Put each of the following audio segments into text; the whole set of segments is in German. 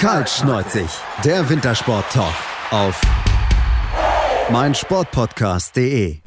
Kaltschneuzig, der Wintersport-Talk auf meinsportpodcast.de.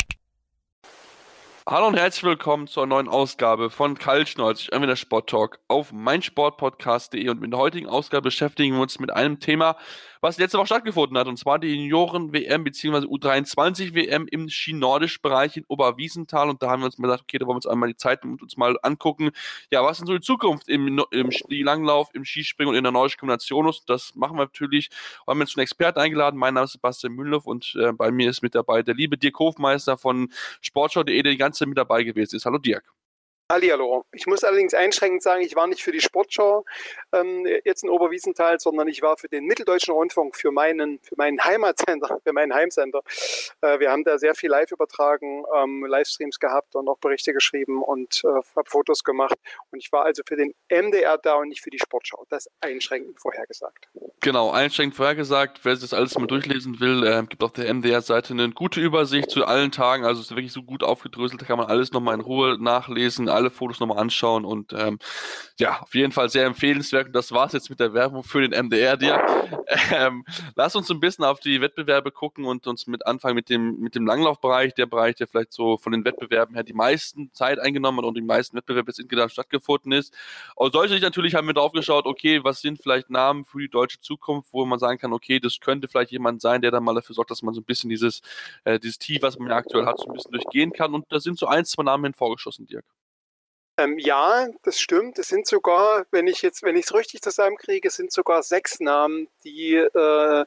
Hallo und herzlich willkommen zur neuen Ausgabe von Kaltschneuzig, der Sport Talk auf meinsportpodcast.de. Und in der heutigen Ausgabe beschäftigen wir uns mit einem Thema, was letzte Woche stattgefunden hat, und zwar die Junioren-WM bzw. U23-WM im Ski-Nordisch-Bereich in Oberwiesenthal. Und da haben wir uns mal gesagt, okay, da wollen wir uns einmal die Zeit mit uns mal angucken. Ja, was ist so die Zukunft im, im Skilanglauf, im Skispringen und in der nordischen Kombination ist? Das machen wir natürlich. Wir haben jetzt einen Experten eingeladen. Mein Name ist Sebastian Mühlhoff und äh, bei mir ist mit dabei der liebe Dirk Hofmeister von Sportschau.de, der die ganze Zeit mit dabei gewesen ist. Hallo Dirk. Hallihallo. Ich muss allerdings einschränkend sagen, ich war nicht für die Sportschau ähm, jetzt in Oberwiesenthal, sondern ich war für den Mitteldeutschen Rundfunk, für meinen, für meinen Heimatsender, für meinen Heimsender. Äh, wir haben da sehr viel live übertragen, ähm, Livestreams gehabt und auch Berichte geschrieben und äh, habe Fotos gemacht. Und ich war also für den MDR da und nicht für die Sportschau. Das einschränkend vorhergesagt. Genau, einschränkend vorhergesagt. Wer sich das alles mal durchlesen will, äh, gibt auf der MDR-Seite eine gute Übersicht zu allen Tagen. Also es ist wirklich so gut aufgedröselt, da kann man alles nochmal in Ruhe nachlesen, alle Fotos nochmal anschauen und ähm, ja, auf jeden Fall sehr empfehlenswert. Und das war es jetzt mit der Werbung für den MDR dir. Ähm, lass uns ein bisschen auf die Wettbewerbe gucken und uns mit anfangen mit dem, mit dem Langlaufbereich, der Bereich, der vielleicht so von den Wettbewerben her die meisten Zeit eingenommen hat und die meisten Wettbewerbe jetzt insgesamt stattgefunden ist. Aus solcher Sicht natürlich haben wir drauf geschaut, okay, was sind vielleicht Namen für die deutsche Zukunft, wo man sagen kann, okay, das könnte vielleicht jemand sein, der dann mal dafür sorgt, dass man so ein bisschen dieses, äh, dieses Tief, was man ja aktuell hat, so ein bisschen durchgehen kann. Und da sind so ein, zwei Namen hin vorgeschossen, Dirk. Ähm, ja, das stimmt. Es sind sogar, wenn ich jetzt, wenn ich es richtig zusammenkriege, sind sogar sechs Namen, die, äh,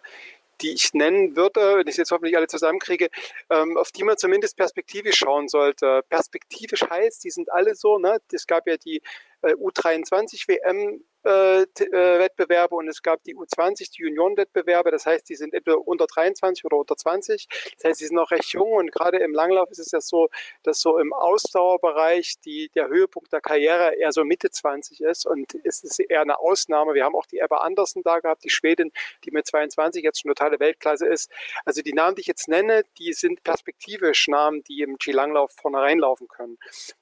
die ich nennen würde, wenn ich es jetzt hoffentlich alle zusammenkriege, ähm, auf die man zumindest perspektivisch schauen sollte. Perspektivisch heißt, die sind alle so, ne? Es gab ja die äh, U23 WM äh, äh, Wettbewerbe und es gab die U20, die Juniorenwettbewerbe. Das heißt, die sind entweder unter 23 oder unter 20. Das heißt, sie sind noch recht jung und gerade im Langlauf ist es ja so, dass so im Ausdauerbereich die, der Höhepunkt der Karriere eher so Mitte 20 ist und es ist eher eine Ausnahme. Wir haben auch die Ebba Andersen da gehabt, die Schwedin, die mit 22 jetzt schon totale Weltklasse ist. Also die Namen, die ich jetzt nenne, die sind perspektivisch Namen, die im Skilanglauf vorne reinlaufen können.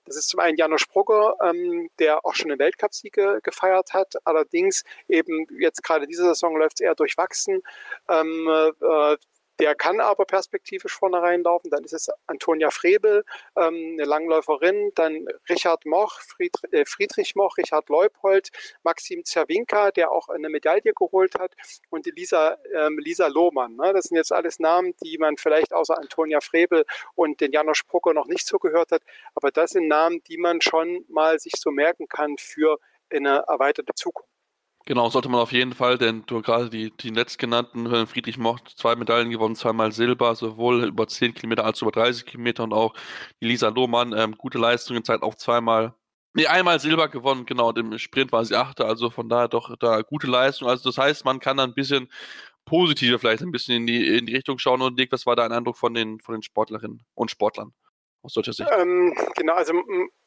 Das ist zum einen Janusz Brugger, ähm, der auch schon einen Weltcupsieg gefeiert hat Allerdings eben jetzt gerade diese Saison läuft es eher durchwachsen. Ähm, äh, der kann aber perspektivisch vorne reinlaufen. Dann ist es Antonia Frebel, ähm, eine Langläuferin, dann Richard Moch, Friedrich, äh, Friedrich Moch, Richard Leupold, Maxim Zerwinka, der auch eine Medaille geholt hat, und Lisa, ähm, Lisa Lohmann. Ne? Das sind jetzt alles Namen, die man vielleicht außer Antonia Frebel und den Janosch Brucker noch nicht so gehört hat. Aber das sind Namen, die man schon mal sich so merken kann für in eine erweiterte Zukunft. Genau, sollte man auf jeden Fall, denn du gerade die, die letztgenannten, Friedrich Mocht, zwei Medaillen gewonnen, zweimal Silber, sowohl über 10 Kilometer als über 30 Kilometer und auch die Lisa Lohmann, ähm, gute Leistungen, Zeit auch zweimal, nee, einmal Silber gewonnen, genau, im Sprint war sie Achte, also von daher doch da gute Leistung. Also das heißt, man kann da ein bisschen positiver vielleicht ein bisschen in die, in die Richtung schauen und Dick, was war da ein Eindruck von den, von den Sportlerinnen und Sportlern? aus deutscher Sicht? Ähm, genau, also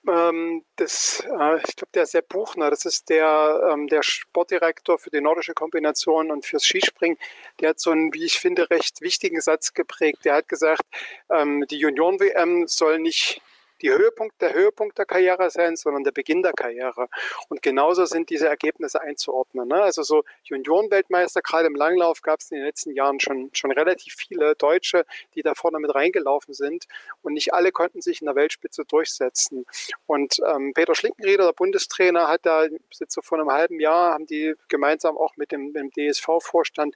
ähm, das, äh, ich glaube, der Sepp Buchner, das ist der, ähm, der Sportdirektor für die nordische Kombination und fürs Skispringen, der hat so einen, wie ich finde, recht wichtigen Satz geprägt. Der hat gesagt, ähm, die Junioren-WM soll nicht die Höhepunkt, der Höhepunkt der Karriere sein, sondern der Beginn der Karriere. Und genauso sind diese Ergebnisse einzuordnen. Ne? Also so Juniorenweltmeister, gerade im Langlauf gab es in den letzten Jahren schon, schon relativ viele Deutsche, die da vorne mit reingelaufen sind. Und nicht alle konnten sich in der Weltspitze durchsetzen. Und ähm, Peter Schlinkenrieder, der Bundestrainer, hat da jetzt so vor einem halben Jahr, haben die gemeinsam auch mit dem, mit dem DSV-Vorstand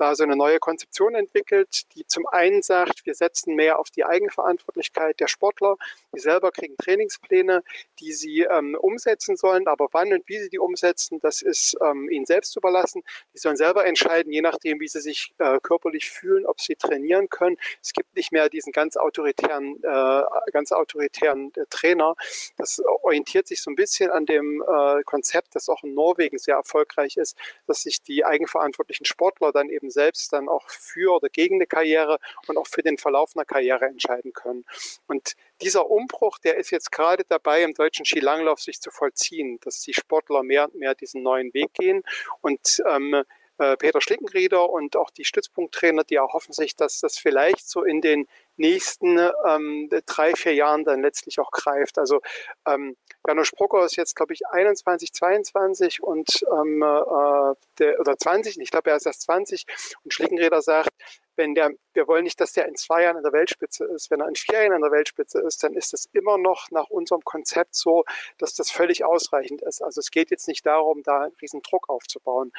da so eine neue Konzeption entwickelt, die zum einen sagt, wir setzen mehr auf die Eigenverantwortlichkeit der Sportler. Die selber kriegen Trainingspläne, die sie ähm, umsetzen sollen, aber wann und wie sie die umsetzen, das ist ähm, ihnen selbst überlassen. Die sollen selber entscheiden, je nachdem, wie sie sich äh, körperlich fühlen, ob sie trainieren können. Es gibt nicht mehr diesen ganz autoritären, äh, ganz autoritären äh, Trainer. Das orientiert sich so ein bisschen an dem äh, Konzept, das auch in Norwegen sehr erfolgreich ist, dass sich die eigenverantwortlichen Sportler dann eben selbst dann auch für oder gegen eine Karriere und auch für den Verlauf einer Karriere entscheiden können. Und dieser Umbruch, der ist jetzt gerade dabei, im deutschen Skilanglauf sich zu vollziehen, dass die Sportler mehr und mehr diesen neuen Weg gehen und ähm, äh, Peter Schlickenrieder und auch die Stützpunkttrainer, die erhoffen sich, dass das vielleicht so in den nächsten ähm, drei, vier Jahren dann letztlich auch greift. Also ähm, Janusz Brucker ist jetzt, glaube ich, 21, 22 und ähm, äh, der, oder 20, ich glaube, er ist erst 20 und Schlickenräder sagt, wenn der, wir wollen nicht, dass der in zwei Jahren in der Weltspitze ist. Wenn er in vier Jahren in der Weltspitze ist, dann ist das immer noch nach unserem Konzept so, dass das völlig ausreichend ist. Also es geht jetzt nicht darum, da einen riesen Druck aufzubauen.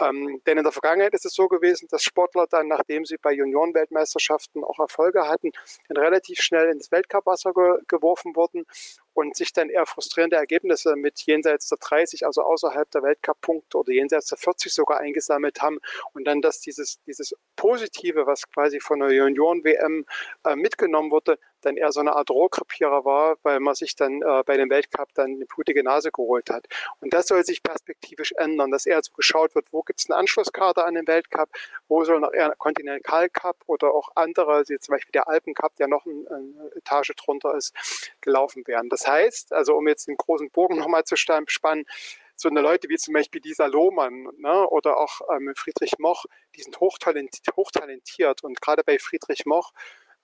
Ähm, denn in der Vergangenheit ist es so gewesen, dass Sportler dann, nachdem sie bei Juniorenweltmeisterschaften auch Erfolge hatten, dann relativ schnell ins Weltcupwasser ge geworfen wurden und sich dann eher frustrierende Ergebnisse mit jenseits der 30, also außerhalb der Weltcup-Punkte oder jenseits der 40 sogar eingesammelt haben und dann, dass dieses, dieses Positive, was quasi von der Junioren-WM äh, mitgenommen wurde, dann eher so eine Art Rohrkrepierer war, weil man sich dann äh, bei dem Weltcup dann eine blutige Nase geholt hat. Und das soll sich perspektivisch ändern, dass eher so geschaut wird, wo gibt es einen Anschlusskader an den Weltcup, wo soll noch eher ein Continental Cup oder auch andere, wie zum Beispiel der Alpen Cup, der noch ein, eine Etage drunter ist, gelaufen werden. Das heißt, also um jetzt den großen Bogen nochmal zu spannen, so eine Leute wie zum Beispiel dieser Lohmann ne, oder auch ähm, Friedrich Moch, die sind hochtalentiert, hochtalentiert. Und gerade bei Friedrich Moch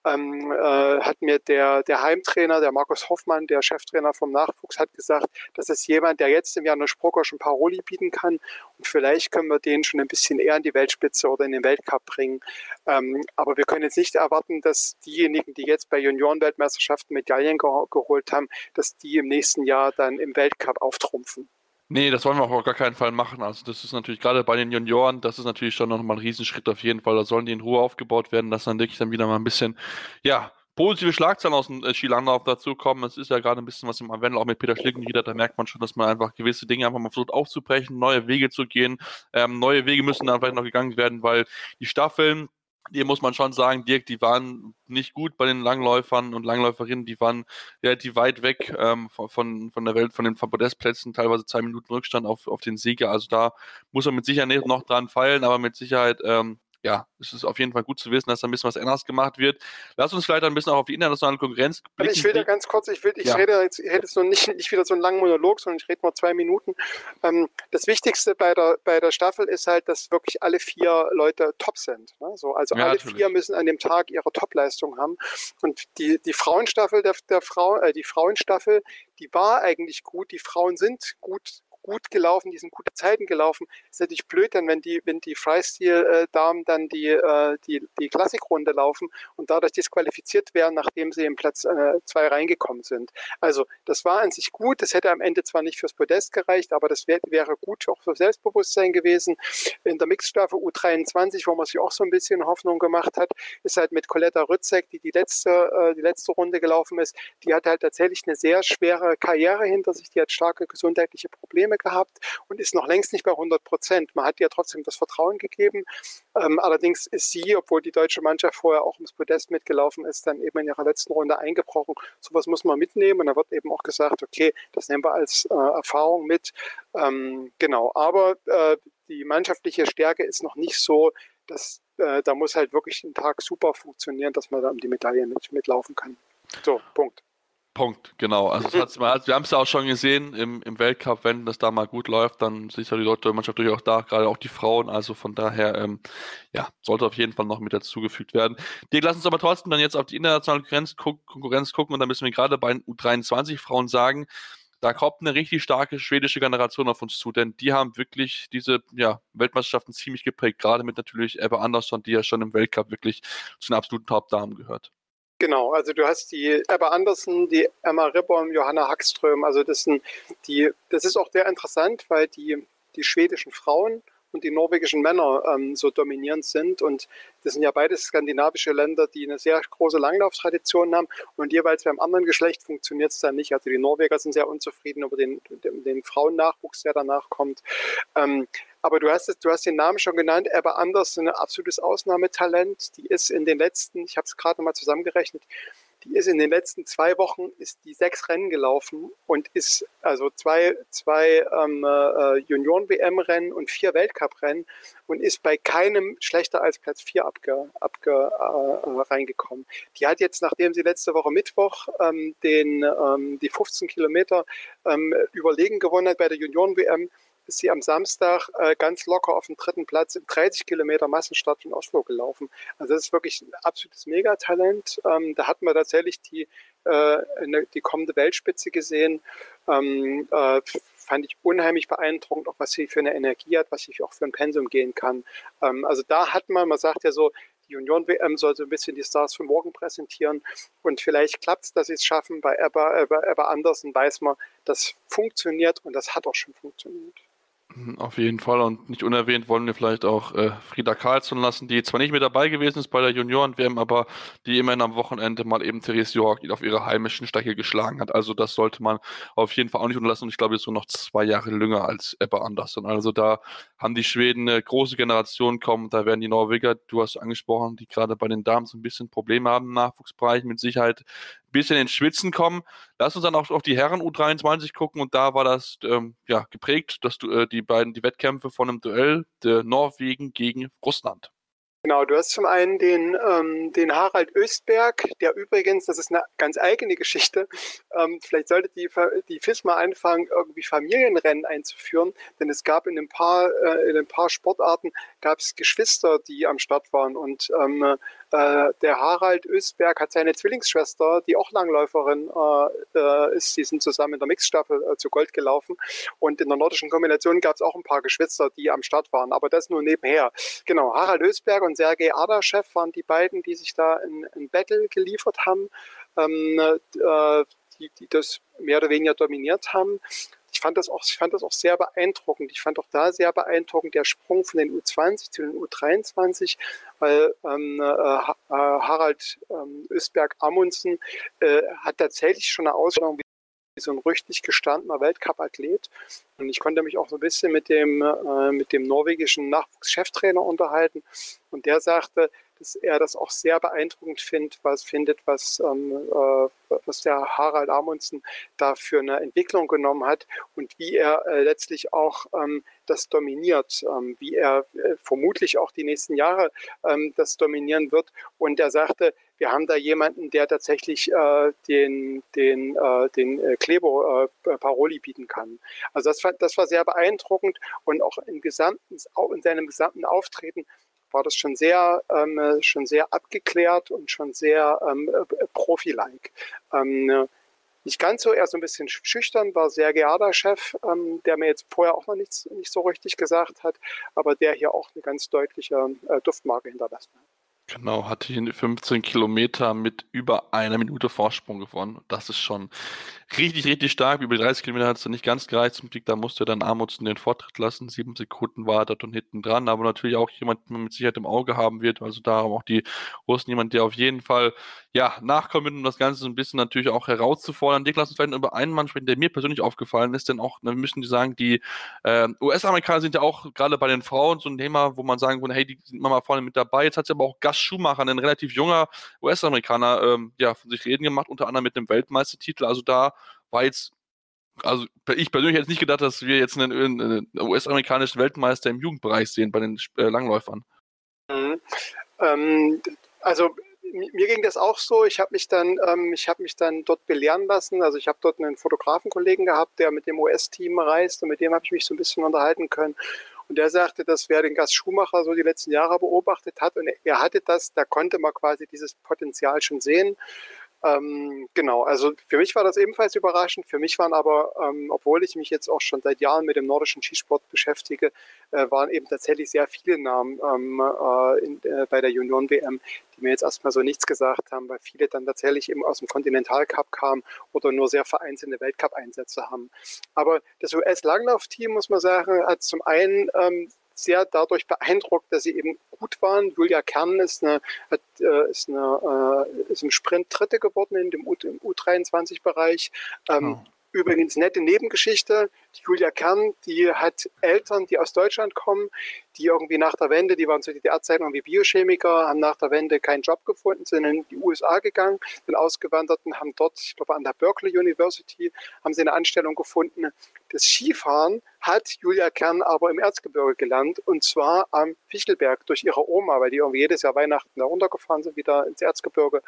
ähm, äh, hat mir der, der Heimtrainer, der Markus Hoffmann, der Cheftrainer vom Nachwuchs, hat gesagt, das ist jemand, der jetzt im Janusz Prokosch ein Paroli bieten kann und vielleicht können wir den schon ein bisschen eher in die Weltspitze oder in den Weltcup bringen. Ähm, aber wir können jetzt nicht erwarten, dass diejenigen, die jetzt bei Juniorenweltmeisterschaften Medaillen ge geholt haben, dass die im nächsten Jahr dann im Weltcup auftrumpfen. Nee, das wollen wir auch auf gar keinen Fall machen. Also das ist natürlich gerade bei den Junioren, das ist natürlich schon nochmal ein Riesenschritt auf jeden Fall. Da sollen die in Ruhe aufgebaut werden, dass dann wirklich dann wieder mal ein bisschen, ja, positive Schlagzeilen aus dem äh, Skilanglauf dazukommen. Es ist ja gerade ein bisschen was im Anwendung, auch mit Peter Schlicken wieder, da merkt man schon, dass man einfach gewisse Dinge einfach mal versucht aufzubrechen, neue Wege zu gehen. Ähm, neue Wege müssen dann vielleicht noch gegangen werden, weil die Staffeln, hier muss man schon sagen, Dirk, die waren nicht gut bei den Langläufern und Langläuferinnen, die waren relativ weit weg ähm, von, von der Welt, von den Podestplätzen, teilweise zwei Minuten Rückstand auf, auf den Sieger. Also da muss man mit Sicherheit noch dran feilen, aber mit Sicherheit ähm, ja, es ist auf jeden Fall gut zu wissen, dass da ein bisschen was anderes gemacht wird. Lass uns vielleicht ein bisschen auch auf die internationale Konkurrenz blicken. ich will da ganz kurz, ich will, ich ja. rede jetzt, ich rede jetzt noch nicht, nicht wieder so einen langen Monolog, sondern ich rede nur zwei Minuten. Ähm, das Wichtigste bei der, bei der Staffel ist halt, dass wirklich alle vier Leute top sind. Ne? So, also ja, alle natürlich. vier müssen an dem Tag ihre Topleistung haben. Und die, die Frauenstaffel der, der Frau, äh, die Frauenstaffel, die war eigentlich gut. Die Frauen sind gut, gut gelaufen, die sind gute Zeiten gelaufen. Ist natürlich blöd, dann wenn die, wenn die Freistil-Damen dann die, äh, die, die Klassikrunde laufen und dadurch disqualifiziert werden, nachdem sie im Platz 2 äh, reingekommen sind. Also das war an sich gut. Das hätte am Ende zwar nicht fürs Podest gereicht, aber das wär, wäre gut auch für Selbstbewusstsein gewesen. In der Mixstaffel U23, wo man sich auch so ein bisschen Hoffnung gemacht hat, ist halt mit Coletta Rützek, die die letzte, äh, die letzte Runde gelaufen ist, die hat halt tatsächlich eine sehr schwere Karriere hinter sich. Die hat starke gesundheitliche Probleme Probleme gehabt und ist noch längst nicht bei 100 Prozent. Man hat ihr trotzdem das Vertrauen gegeben. Ähm, allerdings ist sie, obwohl die deutsche Mannschaft vorher auch ums Podest mitgelaufen ist, dann eben in ihrer letzten Runde eingebrochen. Sowas muss man mitnehmen und da wird eben auch gesagt, okay, das nehmen wir als äh, Erfahrung mit. Ähm, genau, aber äh, die mannschaftliche Stärke ist noch nicht so, dass äh, da muss halt wirklich ein Tag super funktionieren, dass man da um die Medaille mit, mitlaufen kann. So, Punkt. Punkt, genau. Also, mal, wir haben es ja auch schon gesehen im, im Weltcup, wenn das da mal gut läuft, dann ist ja die deutsche Mannschaft durchaus da, gerade auch die Frauen. Also von daher, ähm, ja, sollte auf jeden Fall noch mit dazugefügt werden. Die lass uns aber trotzdem dann jetzt auf die internationale Konkurrenz, Konkurrenz gucken und da müssen wir gerade bei den U23-Frauen sagen, da kommt eine richtig starke schwedische Generation auf uns zu, denn die haben wirklich diese ja, Weltmeisterschaften ziemlich geprägt, gerade mit natürlich Eva Andersson, die ja schon im Weltcup wirklich zu den absoluten Top-Damen gehört. Genau, also du hast die Ebba Andersen, die Emma Ribborn, Johanna Hackström. Also das sind die, das ist auch sehr interessant, weil die, die schwedischen Frauen und die norwegischen Männer ähm, so dominierend sind. Und das sind ja beides skandinavische Länder, die eine sehr große Langlauftradition haben. Und jeweils beim anderen Geschlecht funktioniert es dann nicht. Also die Norweger sind sehr unzufrieden über den, den, den Frauennachwuchs, der danach kommt. Ähm, aber du hast, du hast den Namen schon genannt, Ebba Andersen, ein absolutes Ausnahmetalent. Die ist in den letzten, ich habe es gerade mal zusammengerechnet, die ist in den letzten zwei Wochen ist die sechs Rennen gelaufen und ist also zwei, zwei ähm, äh, Junioren-WM-Rennen und vier Weltcup-Rennen und ist bei keinem schlechter als Platz vier abge, abge, äh, reingekommen. Die hat jetzt, nachdem sie letzte Woche Mittwoch ähm, den, ähm, die 15 Kilometer ähm, überlegen gewonnen hat bei der Junioren-WM, ist sie am Samstag äh, ganz locker auf dem dritten Platz im 30 Kilometer Massenstart von Oslo gelaufen. Also das ist wirklich ein absolutes Megatalent. Ähm, da hatten wir tatsächlich die, äh, die kommende Weltspitze gesehen. Ähm, äh, fand ich unheimlich beeindruckend, auch was sie für eine Energie hat, was sie auch für ein Pensum gehen kann. Ähm, also da hat man, man sagt ja so, die Union-WM soll so ein bisschen die Stars von morgen präsentieren. Und vielleicht klappt es, dass sie es schaffen. Bei Ebba, Ebba, Ebba Andersen weiß man, das funktioniert und das hat auch schon funktioniert. Auf jeden Fall und nicht unerwähnt wollen wir vielleicht auch äh, Frieda Karlsson lassen, die zwar nicht mehr dabei gewesen ist bei der Junioren-WM, aber die immerhin am Wochenende mal eben Therese York auf ihre heimischen Strecke geschlagen hat. Also das sollte man auf jeden Fall auch nicht unterlassen und ich glaube, ist so noch zwei Jahre jünger als Ebba Andersson. Also da haben die Schweden eine große Generation kommen, da werden die Norweger, du hast angesprochen, die gerade bei den Damen so ein bisschen Probleme haben im Nachwuchsbereich, mit Sicherheit bisschen ins Schwitzen kommen. Lass uns dann auch auf die Herren U23 gucken und da war das ähm, ja, geprägt, dass du äh, die beiden die Wettkämpfe von einem Duell der Norwegen gegen Russland. Genau, du hast zum einen den, ähm, den Harald Östberg, der übrigens, das ist eine ganz eigene Geschichte, ähm, vielleicht sollte die, die FIS mal anfangen, irgendwie Familienrennen einzuführen, denn es gab in ein paar, äh, in ein paar Sportarten, gab es Geschwister, die am Start waren und ähm, äh, der Harald Östberg hat seine Zwillingsschwester, die auch Langläuferin äh, äh, ist, die sind zusammen in der Mixstaffel äh, zu Gold gelaufen und in der nordischen Kombination gab es auch ein paar Geschwister, die am Start waren, aber das nur nebenher. Genau, Harald Östberg und Sergei Adaschew waren die beiden, die sich da in, in Battle geliefert haben, ähm, äh, die, die das mehr oder weniger dominiert haben. Ich fand das auch, ich fand das auch sehr beeindruckend. Ich fand auch da sehr beeindruckend der Sprung von den U20 zu den U23, weil ähm, äh, äh, Harald ähm, Östberg Amundsen äh, hat tatsächlich schon eine Ausstellung wie so ein richtig gestandener Weltcup-Athlet. Und ich konnte mich auch so ein bisschen mit dem, äh, mit dem norwegischen Nachwuchscheftrainer unterhalten. Und der sagte, dass er das auch sehr beeindruckend findet, was findet, was, ähm, äh, was der Harald Amundsen da für eine Entwicklung genommen hat und wie er äh, letztlich auch ähm, das dominiert, ähm, wie er äh, vermutlich auch die nächsten Jahre ähm, das dominieren wird. Und er sagte, wir haben da jemanden, der tatsächlich äh, den, den, äh, den äh, Klebo Paroli bieten kann. Also das war, das war sehr beeindruckend und auch im gesamten, in seinem gesamten Auftreten war das schon sehr, ähm, schon sehr abgeklärt und schon sehr ähm, äh, profi-like. Ähm, nicht ganz so, eher so ein bisschen schüchtern, war sehr geehrter Chef, ähm, der mir jetzt vorher auch noch nichts, nicht so richtig gesagt hat, aber der hier auch eine ganz deutliche äh, Duftmarke hinterlassen hat. Genau, hatte hier 15 Kilometer mit über einer Minute Vorsprung gewonnen. Das ist schon richtig, richtig stark. Über 30 Kilometer hat es nicht ganz gereicht zum Sieg. Da musste dann Amundsen den Vortritt lassen. Sieben Sekunden war er dort und hinten dran. Aber natürlich auch jemand, den man mit Sicherheit im Auge haben wird. Also da haben auch die Russen jemand, der auf jeden Fall ja, nachkommen, um das Ganze so ein bisschen natürlich auch herauszufordern. Dick, lass uns vielleicht über einen Mann sprechen, der mir persönlich aufgefallen ist, denn auch, dann müssen die sagen, die äh, US-Amerikaner sind ja auch gerade bei den Frauen so ein Thema, wo man sagen würde, hey, die sind immer mal vorne mit dabei. Jetzt hat sie aber auch Gas Schumacher, ein relativ junger US-Amerikaner, ähm, ja, von sich reden gemacht, unter anderem mit dem Weltmeistertitel. Also da war jetzt also ich persönlich hätte nicht gedacht, dass wir jetzt einen, einen US-amerikanischen Weltmeister im Jugendbereich sehen bei den äh, Langläufern. Mhm. Ähm, also mir ging das auch so. Ich habe mich dann, ähm, ich habe mich dann dort belehren lassen. Also ich habe dort einen Fotografenkollegen gehabt, der mit dem US-Team reist und mit dem habe ich mich so ein bisschen unterhalten können. Und der sagte, dass wer den Gast Schumacher so die letzten Jahre beobachtet hat und er hatte das, da konnte man quasi dieses Potenzial schon sehen. Ähm, genau, also für mich war das ebenfalls überraschend. Für mich waren aber, ähm, obwohl ich mich jetzt auch schon seit Jahren mit dem nordischen Skisport beschäftige, äh, waren eben tatsächlich sehr viele Namen ähm, äh, in, äh, bei der Union WM, die mir jetzt erstmal so nichts gesagt haben, weil viele dann tatsächlich eben aus dem Kontinentalcup kamen oder nur sehr vereinzelte Weltcup-Einsätze haben. Aber das US-Langlaufteam, muss man sagen, hat zum einen ähm, sehr dadurch beeindruckt, dass sie eben gut waren. Julia Kern ist, eine, hat, äh, ist, eine, äh, ist im Sprint Dritte geworden in dem U, U23-Bereich. Ähm, oh. Übrigens nette Nebengeschichte. Die Julia Kern, die hat Eltern, die aus Deutschland kommen, die irgendwie nach der Wende, die waren zu DDR-Zeiten irgendwie Biochemiker, haben nach der Wende keinen Job gefunden, sind in die USA gegangen, sind ausgewandert und haben dort, ich glaube an der Berkeley University, haben sie eine Anstellung gefunden. Das Skifahren hat Julia Kern aber im Erzgebirge gelernt und zwar am Fichtelberg durch ihre Oma, weil die irgendwie jedes Jahr Weihnachten da runtergefahren sind, wieder ins Erzgebirge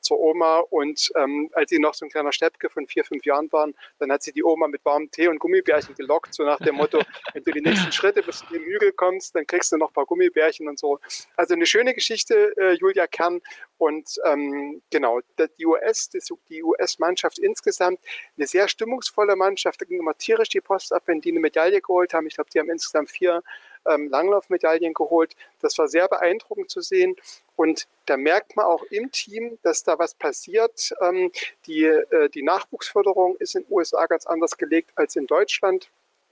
zur Oma. Und ähm, als sie noch so ein kleiner Steppke von vier, fünf Jahren waren, dann hat sie die Oma mit warmem Tee und Gummibärchen gelockt, so nach dem Motto, wenn du die nächsten Schritte bis zu dem Hügel kommst, dann kriegst du noch ein paar Gummibärchen und so. Also eine schöne Geschichte, äh, Julia Kern. Und ähm, genau, die US, die US-Mannschaft insgesamt, eine sehr stimmungsvolle Mannschaft, da ging immer tierisch die Post ab, wenn die eine Medaille geholt haben. Ich glaube, die haben insgesamt vier ähm, Langlaufmedaillen geholt. Das war sehr beeindruckend zu sehen. Und da merkt man auch im Team, dass da was passiert. Ähm, die, äh, die Nachwuchsförderung ist in den USA ganz anders gelegt als in Deutschland.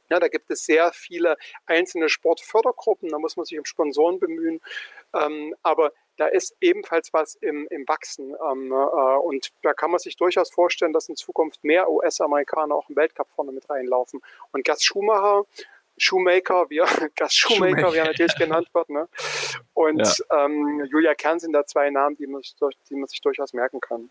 Ja, da gibt es sehr viele einzelne Sportfördergruppen, da muss man sich um Sponsoren bemühen. Ähm, aber da ist ebenfalls was im, im Wachsen. Ähm, äh, und da kann man sich durchaus vorstellen, dass in Zukunft mehr US-Amerikaner auch im Weltcup vorne mit reinlaufen. Und Gas Schumacher, Shoemaker, wie Gas Shoemaker, wie er natürlich genannt wird. Ne? Und ja. ähm, Julia Kern sind da zwei Namen, die man, die man sich durchaus merken kann.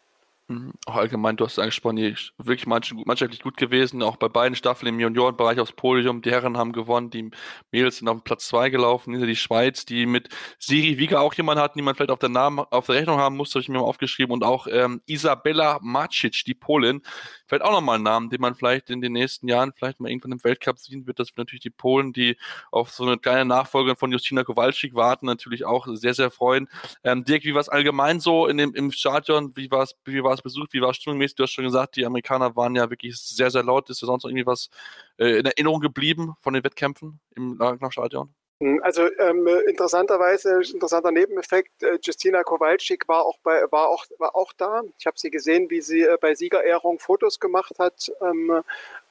Auch allgemein, du hast es angesprochen, die wirklich mannschaftlich gut gewesen, auch bei beiden Staffeln im Juniorenbereich aufs Podium. Die Herren haben gewonnen, die Mädels sind auf Platz 2 gelaufen, hinter die Schweiz, die mit Siri Wieger auch jemanden hatten, die man vielleicht auf der, Namen, auf der Rechnung haben musste, habe ich mir mal aufgeschrieben. Und auch ähm, Isabella Macic, die Polin, vielleicht auch nochmal ein Name, den man vielleicht in den nächsten Jahren vielleicht mal irgendwann im Weltcup sehen wird. Das sind natürlich die Polen, die auf so eine kleine Nachfolgerin von Justina Kowalczyk warten, natürlich auch sehr, sehr freuen. Ähm, Dirk, wie war es allgemein so in dem, im Stadion? Wie war es wie besucht? Wie war es stimmungsmäßig? Du hast schon gesagt, die Amerikaner waren ja wirklich sehr, sehr laut. Ist da sonst noch irgendwie was äh, in Erinnerung geblieben von den Wettkämpfen im Stadion? Hm, also ähm, interessanterweise, interessanter Nebeneffekt, äh, Justina Kowalczyk war auch, bei, war, auch, war auch da. Ich habe sie gesehen, wie sie äh, bei Siegerehrung Fotos gemacht hat ähm,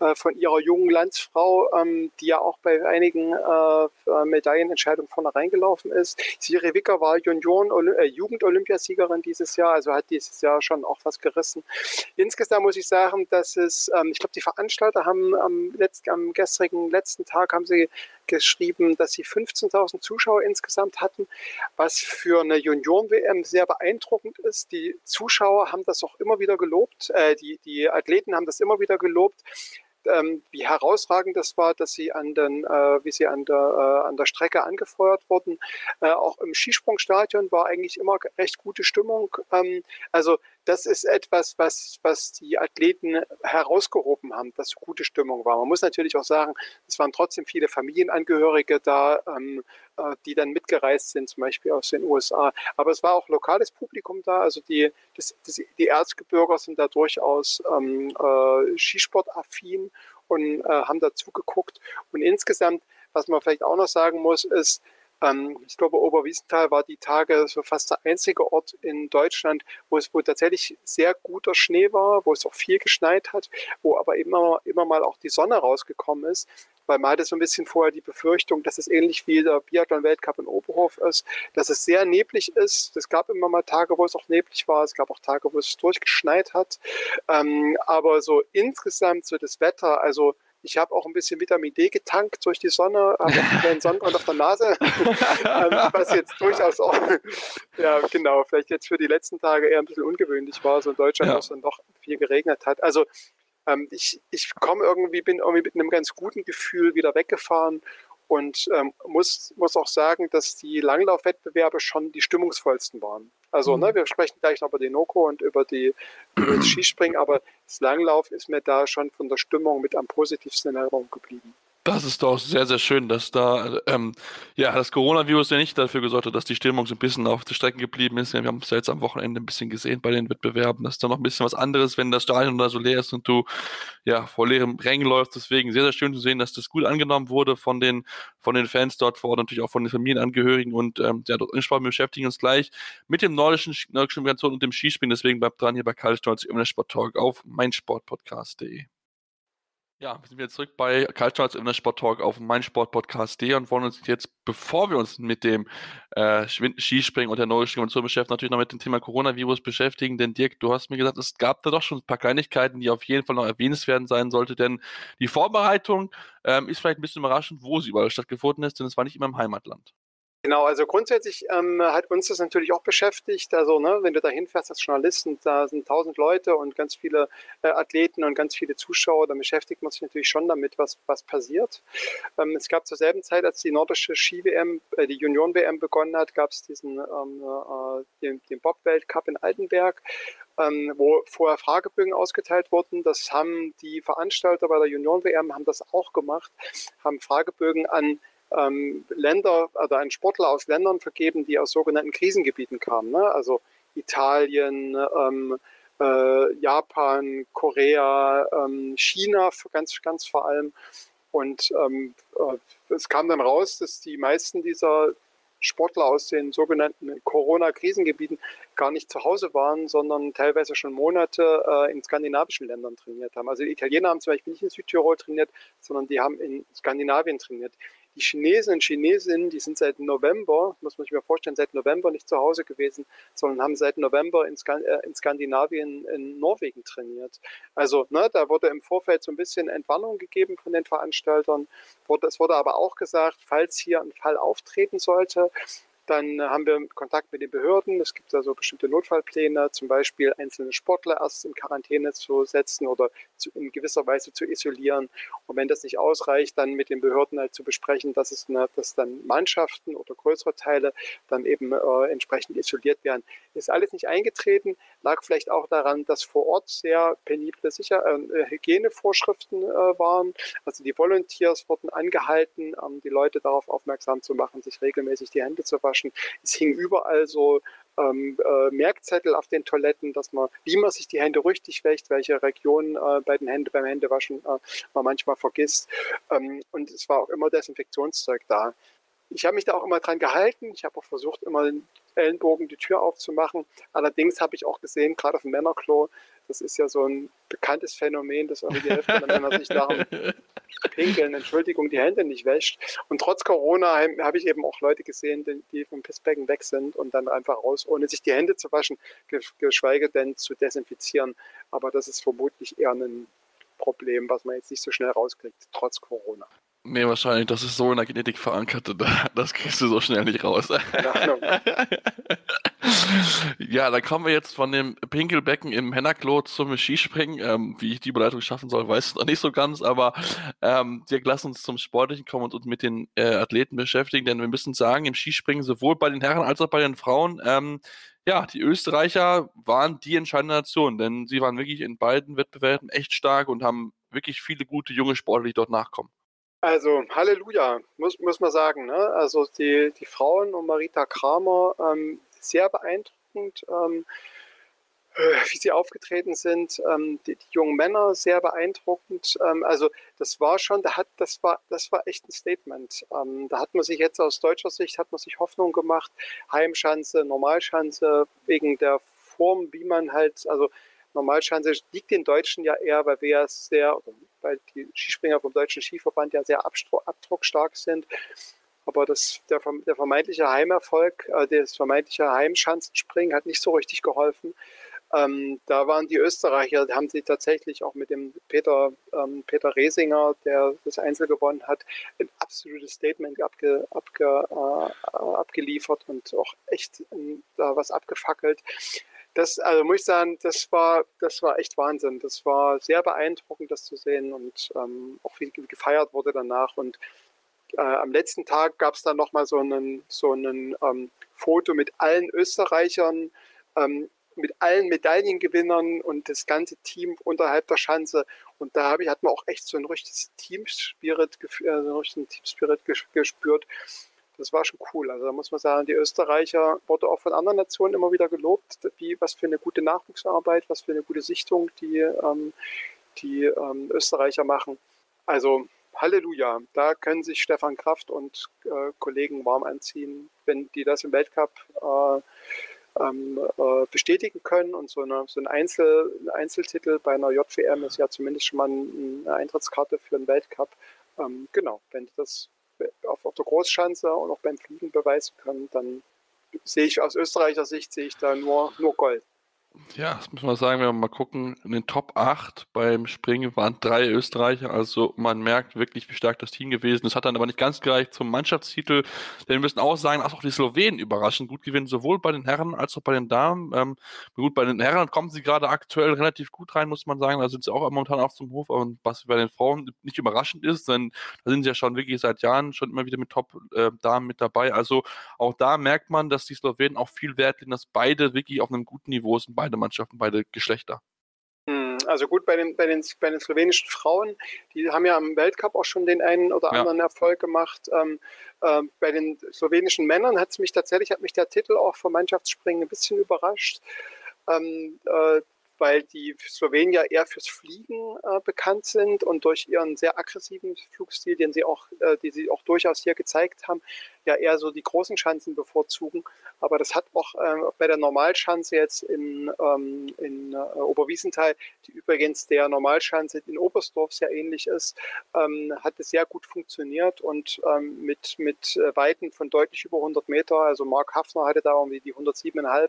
äh, von ihrer jungen Landsfrau, ähm, die ja auch bei einigen äh, äh, Medaillenentscheidungen vorne reingelaufen ist. Siri Wicker war Junioren, äh, Jugend-Olympiasiegerin dieses Jahr, also hat dieses Jahr schon auch was gerissen. Insgesamt muss ich sagen, dass es, ähm, ich glaube, die Veranstalter haben am, letzt, am gestrigen letzten Tag haben sie geschrieben, dass sie 15.000 Zuschauer insgesamt hatten, was für eine Junioren-WM sehr beeindruckend ist. Die Zuschauer haben das auch immer wieder gelobt, äh, die, die Athleten haben das immer wieder gelobt, ähm, wie herausragend das war, dass sie an den, äh, wie sie an der, äh, an der Strecke angefeuert wurden. Äh, auch im Skisprungstadion war eigentlich immer recht gute Stimmung. Ähm, also das ist etwas, was, was die Athleten herausgehoben haben, dass gute Stimmung war. Man muss natürlich auch sagen, es waren trotzdem viele Familienangehörige da, ähm, äh, die dann mitgereist sind, zum Beispiel aus den USA. Aber es war auch lokales Publikum da. Also die, das, das, die Erzgebirger sind da durchaus ähm, äh, Skisportaffin und äh, haben dazu geguckt. Und insgesamt, was man vielleicht auch noch sagen muss, ist, ähm, ich glaube, Oberwiesenthal war die Tage so fast der einzige Ort in Deutschland, wo es wo tatsächlich sehr guter Schnee war, wo es auch viel geschneit hat, wo aber immer, immer mal auch die Sonne rausgekommen ist. Weil man hatte so ein bisschen vorher die Befürchtung, dass es ähnlich wie der Biathlon-Weltcup in Oberhof ist, dass es sehr neblig ist. Es gab immer mal Tage, wo es auch neblig war. Es gab auch Tage, wo es durchgeschneit hat. Ähm, aber so insgesamt so das Wetter, also ich habe auch ein bisschen Vitamin D getankt durch die Sonne, habe einen Sonnenbrand auf der Nase, ähm, was jetzt durchaus auch, ja genau, vielleicht jetzt für die letzten Tage eher ein bisschen ungewöhnlich war, so in Deutschland, ja. wo es dann doch viel geregnet hat. Also ähm, ich, ich komme irgendwie, bin irgendwie mit einem ganz guten Gefühl wieder weggefahren und ähm, muss, muss auch sagen, dass die Langlaufwettbewerbe schon die stimmungsvollsten waren. Also, ne, mhm. ne, wir sprechen gleich noch über die Noko und über, die, über das Skispringen, aber das Langlauf ist mir da schon von der Stimmung mit am positivsten in Erinnerung geblieben. Das ist doch sehr, sehr schön, dass da ähm, ja das Coronavirus ja nicht dafür gesorgt hat, dass die Stimmung so ein bisschen auf der Strecke geblieben ist. Wir haben es ja jetzt am Wochenende ein bisschen gesehen bei den Wettbewerben, dass da noch ein bisschen was anderes, wenn das Stadion da so leer ist und du ja vor leerem Rängen läufst. Deswegen sehr, sehr schön zu sehen, dass das gut angenommen wurde von den, von den Fans dort vor Ort, natürlich auch von den Familienangehörigen und ähm, ja, dort Sport, wir beschäftigen uns gleich mit dem nordischen, nordischen Migration und dem Skispringen. Deswegen bleibt dran hier bei Karl Stolz im Sport Talk auf meinsportpodcast.de. Ja, wir sind wieder zurück bei Kaltschatz der Sport Talk auf meinsportpodcast.de und wollen uns jetzt, bevor wir uns mit dem äh, Skispringen und der Konvention beschäftigen, natürlich noch mit dem Thema Coronavirus beschäftigen. Denn Dirk, du hast mir gesagt, es gab da doch schon ein paar Kleinigkeiten, die auf jeden Fall noch erwähnenswert sein sollte, denn die Vorbereitung ähm, ist vielleicht ein bisschen überraschend, wo sie überall stattgefunden ist, denn es war nicht immer im Heimatland. Genau, also grundsätzlich ähm, hat uns das natürlich auch beschäftigt. Also, ne, wenn du da hinfährst als Journalist und da sind tausend Leute und ganz viele äh, Athleten und ganz viele Zuschauer, dann beschäftigt man sich natürlich schon damit, was, was passiert. Ähm, es gab zur selben Zeit, als die nordische Ski-WM, äh, die Junioren-WM begonnen hat, gab es diesen ähm, äh, den, den Bob-Weltcup in Altenberg. Ähm, wo vorher Fragebögen ausgeteilt wurden. Das haben die Veranstalter bei der Junioren-WM haben das auch gemacht, haben Fragebögen an ähm, Länder oder an Sportler aus Ländern vergeben, die aus sogenannten Krisengebieten kamen. Ne? Also Italien, ähm, äh, Japan, Korea, ähm, China ganz, ganz vor allem. Und ähm, äh, es kam dann raus, dass die meisten dieser Sportler aus den sogenannten Corona-Krisengebieten gar nicht zu Hause waren, sondern teilweise schon Monate äh, in skandinavischen Ländern trainiert haben. Also die Italiener haben zum Beispiel nicht in Südtirol trainiert, sondern die haben in Skandinavien trainiert. Die Chinesen und Chinesinnen, die sind seit November, muss man sich mal vorstellen, seit November nicht zu Hause gewesen, sondern haben seit November in, Skan äh, in Skandinavien, in Norwegen trainiert. Also ne, da wurde im Vorfeld so ein bisschen Entwarnung gegeben von den Veranstaltern. Es wurde aber auch gesagt, falls hier ein Fall auftreten sollte, dann haben wir Kontakt mit den Behörden. Es gibt da so bestimmte Notfallpläne, zum Beispiel einzelne Sportler erst in Quarantäne zu setzen oder zu, in gewisser Weise zu isolieren. Und wenn das nicht ausreicht, dann mit den Behörden halt zu besprechen, dass es eine, dass dann Mannschaften oder größere Teile dann eben äh, entsprechend isoliert werden. Ist alles nicht eingetreten, lag vielleicht auch daran, dass vor Ort sehr penible Sicher äh, Hygienevorschriften äh, waren. Also die Volunteers wurden angehalten, ähm, die Leute darauf aufmerksam zu machen, sich regelmäßig die Hände zu waschen. Es hing überall so ähm, äh, Merkzettel auf den Toiletten, dass man, wie man sich die Hände richtig wäscht, welche Region äh, bei den Händen beim Händewaschen äh, man manchmal vergisst. Ähm, und es war auch immer Desinfektionszeug da. Ich habe mich da auch immer dran gehalten. Ich habe auch versucht, immer den Ellenbogen die Tür aufzumachen. Allerdings habe ich auch gesehen, gerade auf dem Männerklo, das ist ja so ein bekanntes Phänomen, dass irgendwie die Hälfte der Männer sich dem Pinkeln, Entschuldigung, die Hände nicht wäscht. Und trotz Corona habe ich eben auch Leute gesehen, die vom Pissbecken weg sind und dann einfach raus, ohne sich die Hände zu waschen, geschweige denn zu desinfizieren. Aber das ist vermutlich eher ein Problem, was man jetzt nicht so schnell rauskriegt, trotz Corona. Nee, wahrscheinlich, das ist so in der Genetik verankert, das kriegst du so schnell nicht raus. ja, dann kommen wir jetzt von dem Pinkelbecken im Hennerklo zum Skispringen. Ähm, wie ich die Überleitung schaffen soll, weiß ich noch nicht so ganz, aber ähm, Dirk, lass uns zum Sportlichen kommen und uns mit den äh, Athleten beschäftigen, denn wir müssen sagen, im Skispringen sowohl bei den Herren als auch bei den Frauen, ähm, ja, die Österreicher waren die entscheidende Nation, denn sie waren wirklich in beiden Wettbewerben echt stark und haben wirklich viele gute junge Sportler, die dort nachkommen. Also Halleluja, muss, muss man sagen. Ne? Also die, die Frauen und Marita Kramer, ähm, sehr beeindruckend, ähm, äh, wie sie aufgetreten sind. Ähm, die, die, jungen Männer, sehr beeindruckend. Ähm, also das war schon, da hat, das, war, das war echt ein Statement. Ähm, da hat man sich jetzt aus deutscher Sicht, hat man sich Hoffnung gemacht. Heimschanze, Normalschanze, wegen der Form, wie man halt, also Normalschanze liegt den Deutschen ja eher, weil wir ja sehr, weil die Skispringer vom Deutschen Skiverband ja sehr abdruckstark sind. Aber das, der, der vermeintliche Heimerfolg, äh, das vermeintliche Heimschanzenspringen hat nicht so richtig geholfen. Ähm, da waren die Österreicher, haben sie tatsächlich auch mit dem Peter, ähm, Peter Resinger, der das Einzel gewonnen hat, ein absolutes Statement abge, abge, äh, abgeliefert und auch echt äh, da was abgefackelt das, also muss ich sagen, das war, das war echt Wahnsinn. Das war sehr beeindruckend, das zu sehen und ähm, auch wie gefeiert wurde danach. Und äh, am letzten Tag gab es dann nochmal so ein so einen, ähm, Foto mit allen Österreichern, ähm, mit allen Medaillengewinnern und das ganze Team unterhalb der Schanze. Und da ich, hat man auch echt so ein richtiges Teamspirit, äh, so einen richtigen Teamspirit gespürt das war schon cool. Also da muss man sagen, die Österreicher wurde auch von anderen Nationen immer wieder gelobt, wie was für eine gute Nachwuchsarbeit, was für eine gute Sichtung die, ähm, die ähm, Österreicher machen. Also Halleluja, da können sich Stefan Kraft und äh, Kollegen warm anziehen, wenn die das im Weltcup äh, ähm, äh, bestätigen können. Und so, eine, so ein, Einzel, ein Einzeltitel bei einer JWM ist ja zumindest schon mal eine Eintrittskarte für einen Weltcup. Ähm, genau, wenn die das auf, der Großschanze und auch beim Fliegen beweisen können, dann sehe ich aus Österreicher Sicht sehe ich da nur, nur Gold. Ja, das muss man sagen, wenn wir mal gucken, in den Top 8 beim Springen waren drei Österreicher, also man merkt wirklich, wie stark das Team gewesen ist. Hat dann aber nicht ganz gereicht zum Mannschaftstitel, denn wir müssen auch sagen, dass auch die Slowenen überraschend gut gewinnen, sowohl bei den Herren als auch bei den Damen. Ähm, gut, bei den Herren kommen sie gerade aktuell relativ gut rein, muss man sagen, da sind sie auch momentan auf zum Hof, und was bei den Frauen nicht überraschend ist, denn da sind sie ja schon wirklich seit Jahren schon immer wieder mit Top-Damen äh, mit dabei. Also auch da merkt man, dass die Slowenen auch viel Wert legen, dass beide wirklich auf einem guten Niveau sind, beide Mannschaften, beide Geschlechter. Hm, also gut, bei den, bei, den, bei den slowenischen Frauen, die haben ja im Weltcup auch schon den einen oder anderen ja. Erfolg gemacht. Ähm, äh, bei den slowenischen Männern hat es mich tatsächlich, hat mich der Titel auch vom Mannschaftsspringen ein bisschen überrascht. Ähm, äh, weil die Slowenier eher fürs Fliegen äh, bekannt sind und durch ihren sehr aggressiven Flugstil, den sie auch, äh, die sie auch durchaus hier gezeigt haben, ja eher so die großen Schanzen bevorzugen. Aber das hat auch äh, bei der Normalschanze jetzt in, ähm, in äh, Oberwiesenthal, die übrigens der Normalschanze in Oberstdorf sehr ähnlich ist, ähm, hat es sehr gut funktioniert und ähm, mit, mit äh, Weiten von deutlich über 100 Meter, also Mark Hafner hatte da irgendwie die 107,5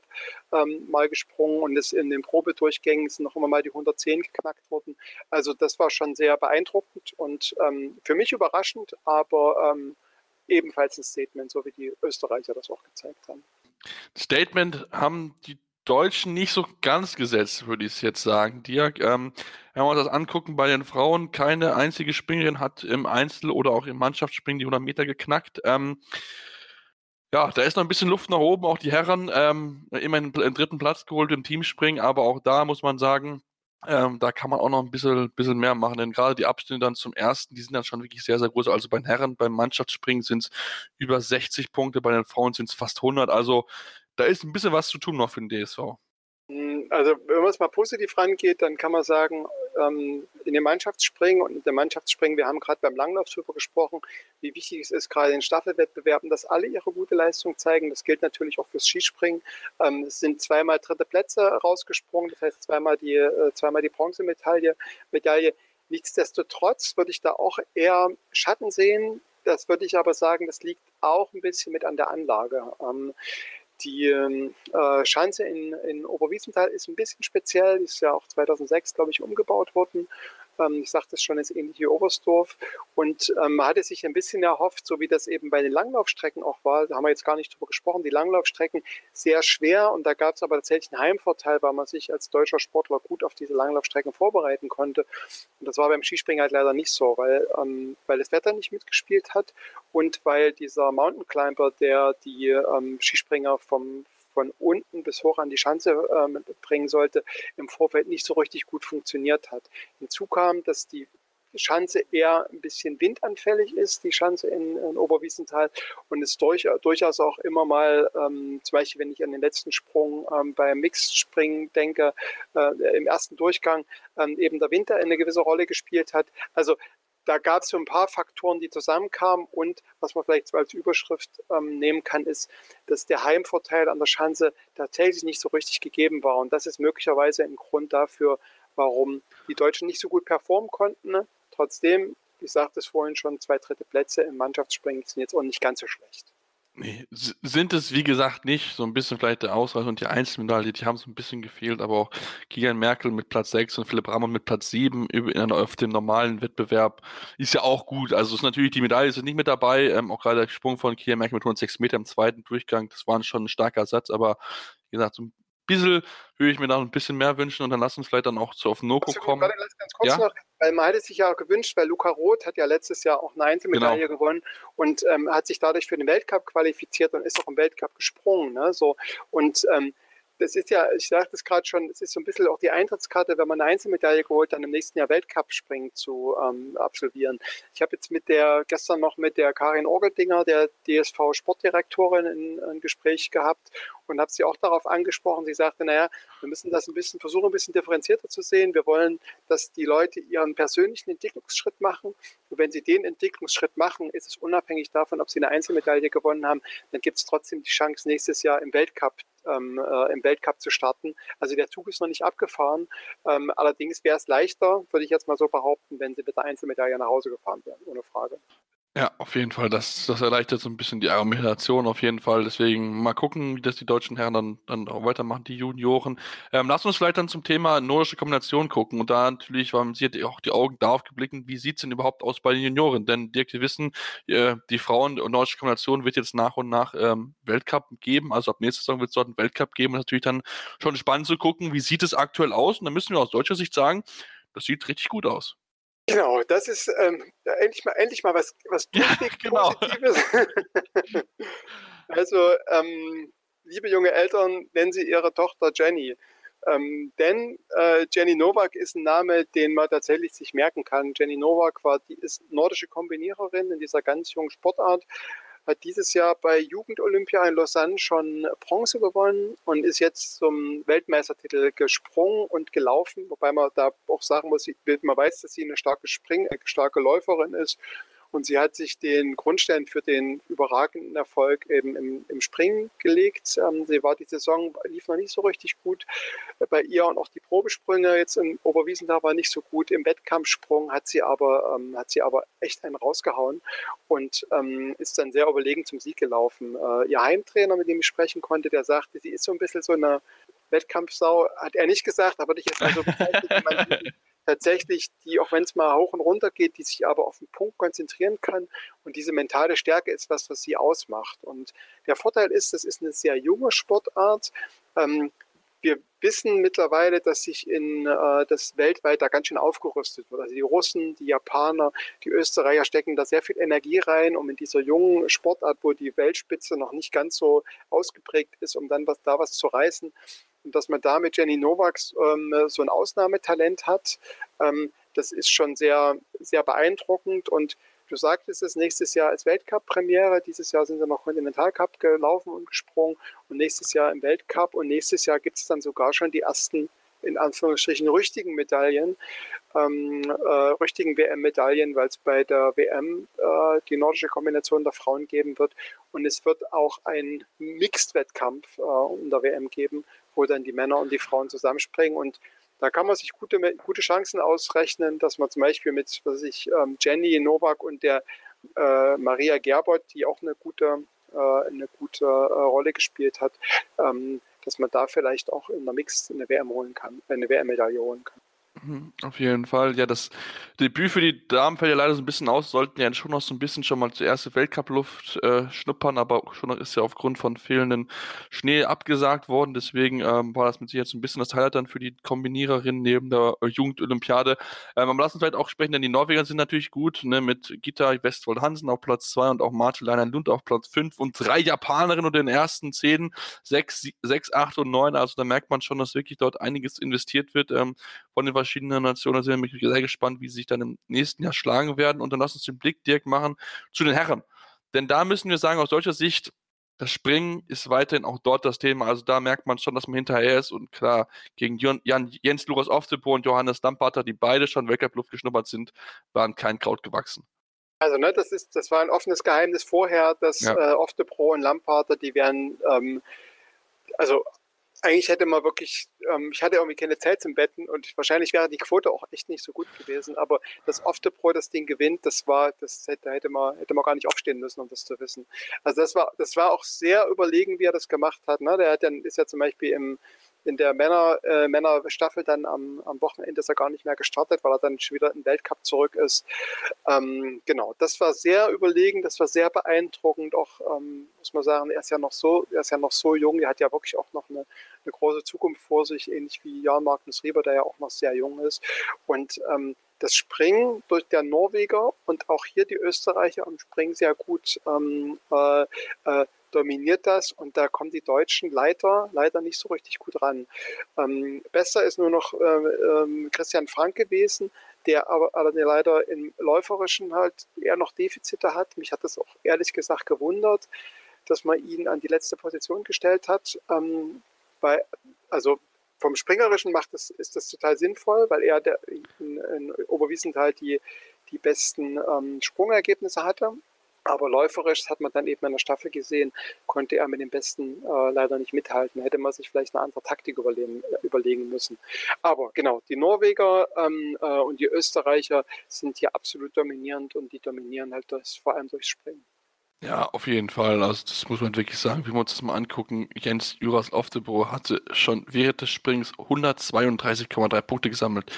ähm, mal gesprungen und ist in den Probedurchgängen sind noch immer mal die 110 geknackt worden. Also das war schon sehr beeindruckend und ähm, für mich überraschend, aber ähm, ebenfalls ein Statement, so wie die Österreicher das auch gezeigt haben. Statement haben die Deutschen nicht so ganz gesetzt, würde ich es jetzt sagen. Dirk, ähm, wenn wir uns das angucken, bei den Frauen, keine einzige Springerin hat im Einzel- oder auch im Mannschaftsspringen die 100 Meter geknackt. Ähm, ja, da ist noch ein bisschen Luft nach oben. Auch die Herren ähm, immerhin einen dritten Platz geholt im Teamspringen, aber auch da muss man sagen, ähm, da kann man auch noch ein bisschen, bisschen mehr machen, denn gerade die Abstände dann zum ersten, die sind dann schon wirklich sehr, sehr groß. Also bei den Herren, beim Mannschaftsspringen sind es über 60 Punkte, bei den Frauen sind es fast 100. Also da ist ein bisschen was zu tun noch für den DSV. Hm, also wenn man es mal positiv rangeht, dann kann man sagen, ähm, in dem Mannschaftsspringen und in dem Mannschaftsspringen, wir haben gerade beim Langlauf darüber gesprochen, wie wichtig es ist, gerade in Staffelwettbewerben, dass alle ihre gute Leistung zeigen. Das gilt natürlich auch fürs Skispringen. Ähm, es sind zweimal dritte Plätze rausgesprungen, das heißt zweimal die, äh, zweimal die Bronzemedaille. Medaille. Nichtsdestotrotz würde ich da auch eher Schatten sehen. Das würde ich aber sagen, das liegt auch ein bisschen mit an der Anlage. Ähm, die ähm, äh, Schanze in, in Oberwiesenthal ist ein bisschen speziell, ist ja auch 2006, glaube ich, umgebaut worden. Ähm, ich sagte es schon, ist ähnlich wie Oberstdorf. Und ähm, man hatte sich ein bisschen erhofft, so wie das eben bei den Langlaufstrecken auch war, da haben wir jetzt gar nicht drüber gesprochen, die Langlaufstrecken sehr schwer und da gab es aber tatsächlich einen Heimvorteil, weil man sich als deutscher Sportler gut auf diese Langlaufstrecken vorbereiten konnte. Und das war beim Skispringen halt leider nicht so, weil, ähm, weil das Wetter nicht mitgespielt hat und weil dieser Mountain Climber, der die Skispringer vom, von unten bis hoch an die Schanze ähm, bringen sollte, im Vorfeld nicht so richtig gut funktioniert hat. Hinzu kam, dass die Schanze eher ein bisschen windanfällig ist, die Schanze in, in Oberwiesenthal und es durch, durchaus auch immer mal, ähm, zum Beispiel wenn ich an den letzten Sprung ähm, beim Mixed-Springen denke, äh, im ersten Durchgang ähm, eben der Winter eine gewisse Rolle gespielt hat. Also da gab es so ein paar Faktoren, die zusammenkamen und was man vielleicht als Überschrift ähm, nehmen kann, ist, dass der Heimvorteil an der Schanze tatsächlich nicht so richtig gegeben war. Und das ist möglicherweise ein Grund dafür, warum die Deutschen nicht so gut performen konnten. Ne? Trotzdem, ich sagte es vorhin schon, zwei dritte Plätze im Mannschaftsspringen sind jetzt auch nicht ganz so schlecht. Nee, sind es wie gesagt nicht. So ein bisschen vielleicht der Ausreißer und die Einzelmedaille, die haben so ein bisschen gefehlt, aber auch Kian Merkel mit Platz 6 und Philipp Ramon mit Platz 7 auf dem normalen Wettbewerb ist ja auch gut. Also ist natürlich, die Medaille sind nicht mit dabei. Ähm, auch gerade der Sprung von Kian Merkel mit 106 Meter im zweiten Durchgang, das war schon ein starker Satz, aber wie gesagt, so ein bisschen würde ich mir da ein bisschen mehr wünschen und dann lass uns vielleicht dann auch zu auf Noko kommen. Warte, ganz kurz ja? noch, weil man hätte sich ja gewünscht, weil Luca Roth hat ja letztes Jahr auch eine Einzelmedaille genau. gewonnen und ähm, hat sich dadurch für den Weltcup qualifiziert und ist auch im Weltcup gesprungen. Ne? So, und ähm, das ist ja, ich sagte es gerade schon, es ist so ein bisschen auch die Eintrittskarte, wenn man eine Einzelmedaille geholt, dann im nächsten Jahr Weltcup springen zu ähm, absolvieren. Ich habe jetzt mit der, gestern noch mit der Karin Orgeldinger, der DSV Sportdirektorin, ein, ein Gespräch gehabt und habe sie auch darauf angesprochen. Sie sagte, naja, wir müssen das ein bisschen versuchen, ein bisschen differenzierter zu sehen. Wir wollen, dass die Leute ihren persönlichen Entwicklungsschritt machen. Und wenn sie den Entwicklungsschritt machen, ist es unabhängig davon, ob sie eine Einzelmedaille gewonnen haben, dann gibt es trotzdem die Chance, nächstes Jahr im Weltcup ähm, äh, im Weltcup zu starten. Also der Zug ist noch nicht abgefahren. Ähm, allerdings wäre es leichter, würde ich jetzt mal so behaupten, wenn sie mit der Einzelmedaille nach Hause gefahren wären, ohne Frage. Ja, auf jeden Fall. Das, das erleichtert so ein bisschen die Argumentation auf jeden Fall. Deswegen mal gucken, wie das die deutschen Herren dann, dann auch weitermachen, die Junioren. Ähm, lass uns vielleicht dann zum Thema nordische Kombination gucken. Und da natürlich waren sie auch die Augen darauf geblickt, wie sieht es denn überhaupt aus bei den Junioren? Denn Dirk, wir wissen, äh, die Frauen- und nordische Kombination wird jetzt nach und nach ähm, Weltcup geben. Also ab nächster Saison wird es dort einen Weltcup geben. Und natürlich dann schon spannend zu gucken, wie sieht es aktuell aus. Und da müssen wir aus deutscher Sicht sagen, das sieht richtig gut aus. Genau, das ist ähm, endlich mal endlich mal was was ja, genau. Positives. also ähm, liebe junge Eltern, nennen Sie Ihre Tochter Jenny. Ähm, denn äh, Jenny Nowak ist ein Name, den man tatsächlich sich merken kann. Jenny Nowak war, die ist nordische Kombiniererin in dieser ganz jungen Sportart hat dieses Jahr bei Jugend-Olympia in Lausanne schon Bronze gewonnen und ist jetzt zum Weltmeistertitel gesprungen und gelaufen, wobei man da auch sagen muss, man weiß, dass sie eine starke Spring, starke Läuferin ist und sie hat sich den Grundstein für den überragenden Erfolg eben im, im Springen gelegt. Ähm, sie war die Saison, lief noch nicht so richtig gut bei ihr und auch die Probesprünge jetzt in Oberwiesenthal war nicht so gut. Im Wettkampfsprung hat sie aber, ähm, hat sie aber echt einen rausgehauen und ähm, ist dann sehr überlegen zum Sieg gelaufen. Äh, ihr Heimtrainer, mit dem ich sprechen konnte, der sagte, sie ist so ein bisschen so eine Wettkampfsau, hat er nicht gesagt, aber ich jetzt mal so bezeichnet, tatsächlich, die, auch wenn es mal hoch und runter geht, die sich aber auf den Punkt konzentrieren kann. Und diese mentale Stärke ist was, was sie ausmacht. Und der Vorteil ist, das ist eine sehr junge Sportart. Ähm, wir wissen mittlerweile, dass sich in äh, das weltweit da ganz schön aufgerüstet wird. Also die Russen, die Japaner, die Österreicher stecken da sehr viel Energie rein, um in dieser jungen Sportart, wo die Weltspitze noch nicht ganz so ausgeprägt ist, um dann was da was zu reißen, und dass man da mit Jenny Novaks ähm, so ein Ausnahmetalent hat, ähm, das ist schon sehr, sehr beeindruckend. Und du sagtest es, nächstes Jahr als Weltcup-Premiere. Dieses Jahr sind sie noch Kontinentalcup gelaufen und gesprungen und nächstes Jahr im Weltcup. Und nächstes Jahr gibt es dann sogar schon die ersten in Anführungsstrichen richtigen Medaillen, ähm, äh, richtigen WM-Medaillen, weil es bei der WM äh, die nordische Kombination der Frauen geben wird. Und es wird auch ein Mixed-Wettkampf äh, um der WM geben, wo dann die Männer und die Frauen zusammenspringen. Und da kann man sich gute, gute Chancen ausrechnen, dass man zum Beispiel mit was ich, ähm, Jenny Novak und der äh, Maria Gerbert, die auch eine gute, äh, eine gute äh, Rolle gespielt hat, ähm, dass man da vielleicht auch in der Mix eine WM holen kann, eine WM-Medaille holen kann. Mhm, auf jeden Fall. Ja, das Debüt für die Damen fällt ja leider so ein bisschen aus, sollten ja schon noch so ein bisschen schon mal zur ersten Weltcup-Luft äh, schnuppern, aber schon ist ja aufgrund von fehlenden Schnee abgesagt worden. Deswegen ähm, war das mit Sicherheit so ein bisschen das Highlight dann für die Kombiniererin neben der äh, Jugendolympiade. Ähm, aber lassen uns vielleicht auch sprechen, denn die Norweger sind natürlich gut, ne, mit Gita Westfold Hansen auf Platz 2 und auch Martin Leiner Lund auf Platz 5 und drei Japanerinnen unter den ersten 10, 6, 6, 8 und 9. Also da merkt man schon, dass wirklich dort einiges investiert wird ähm, von den verschiedenen Nationen. Da sind wir sehr gespannt, wie sie sich dann im nächsten Jahr schlagen werden. Und dann lass uns den Blick direkt machen zu den Herren. Denn da müssen wir sagen, aus deutscher Sicht, das Springen ist weiterhin auch dort das Thema. Also da merkt man schon, dass man hinterher ist. Und klar, gegen Jan, Jens Lukas Oftepo und Johannes Lamparter, die beide schon Weltcup-Luft geschnuppert sind, waren kein Kraut gewachsen. Also ne, das ist, das war ein offenes Geheimnis vorher, dass ja. äh, Oftepro und Lamparter, die werden ähm, also eigentlich hätte man wirklich, ähm, ich hatte irgendwie keine Zeit zum Betten und wahrscheinlich wäre die Quote auch echt nicht so gut gewesen. Aber das Ofte Pro das Ding gewinnt, das war, das hätte, hätte man, hätte man gar nicht aufstehen müssen, um das zu wissen. Also das war, das war auch sehr überlegen, wie er das gemacht hat. Ne? Der hat dann, ist ja zum Beispiel im, in der Männer, äh, Männerstaffel dann am, am Wochenende ist er gar nicht mehr gestartet, weil er dann schon wieder im Weltcup zurück ist. Ähm, genau, das war sehr überlegen, das war sehr beeindruckend. Auch ähm, muss man sagen, er ist ja noch so, er ist ja noch so jung, er hat ja wirklich auch noch eine, eine große Zukunft vor sich, ähnlich wie Jan Magnus Rieber, der ja auch noch sehr jung ist. Und ähm, das Springen durch der Norweger und auch hier die Österreicher am Springen sehr gut ähm, äh, äh, dominiert das und da kommen die Deutschen leider, leider nicht so richtig gut ran. Ähm, besser ist nur noch äh, ähm, Christian Frank gewesen, der aber, aber leider im Läuferischen halt eher noch Defizite hat. Mich hat das auch ehrlich gesagt gewundert, dass man ihn an die letzte Position gestellt hat. Ähm, bei, also vom Springerischen macht das, ist das total sinnvoll, weil er der, in, in Oberwiesenthal die, die besten ähm, Sprungergebnisse hatte Aber läuferisch, das hat man dann eben in der Staffel gesehen, konnte er mit dem Besten äh, leider nicht mithalten. Hätte man sich vielleicht eine andere Taktik überlegen, äh, überlegen müssen. Aber genau, die Norweger ähm, äh, und die Österreicher sind hier absolut dominierend und die dominieren halt das, vor allem durchs Springen. Ja, auf jeden Fall. Also das muss man wirklich sagen. Wenn wir uns das mal angucken, Jens Juras Oftebro hatte schon während des Springs 132,3 Punkte gesammelt.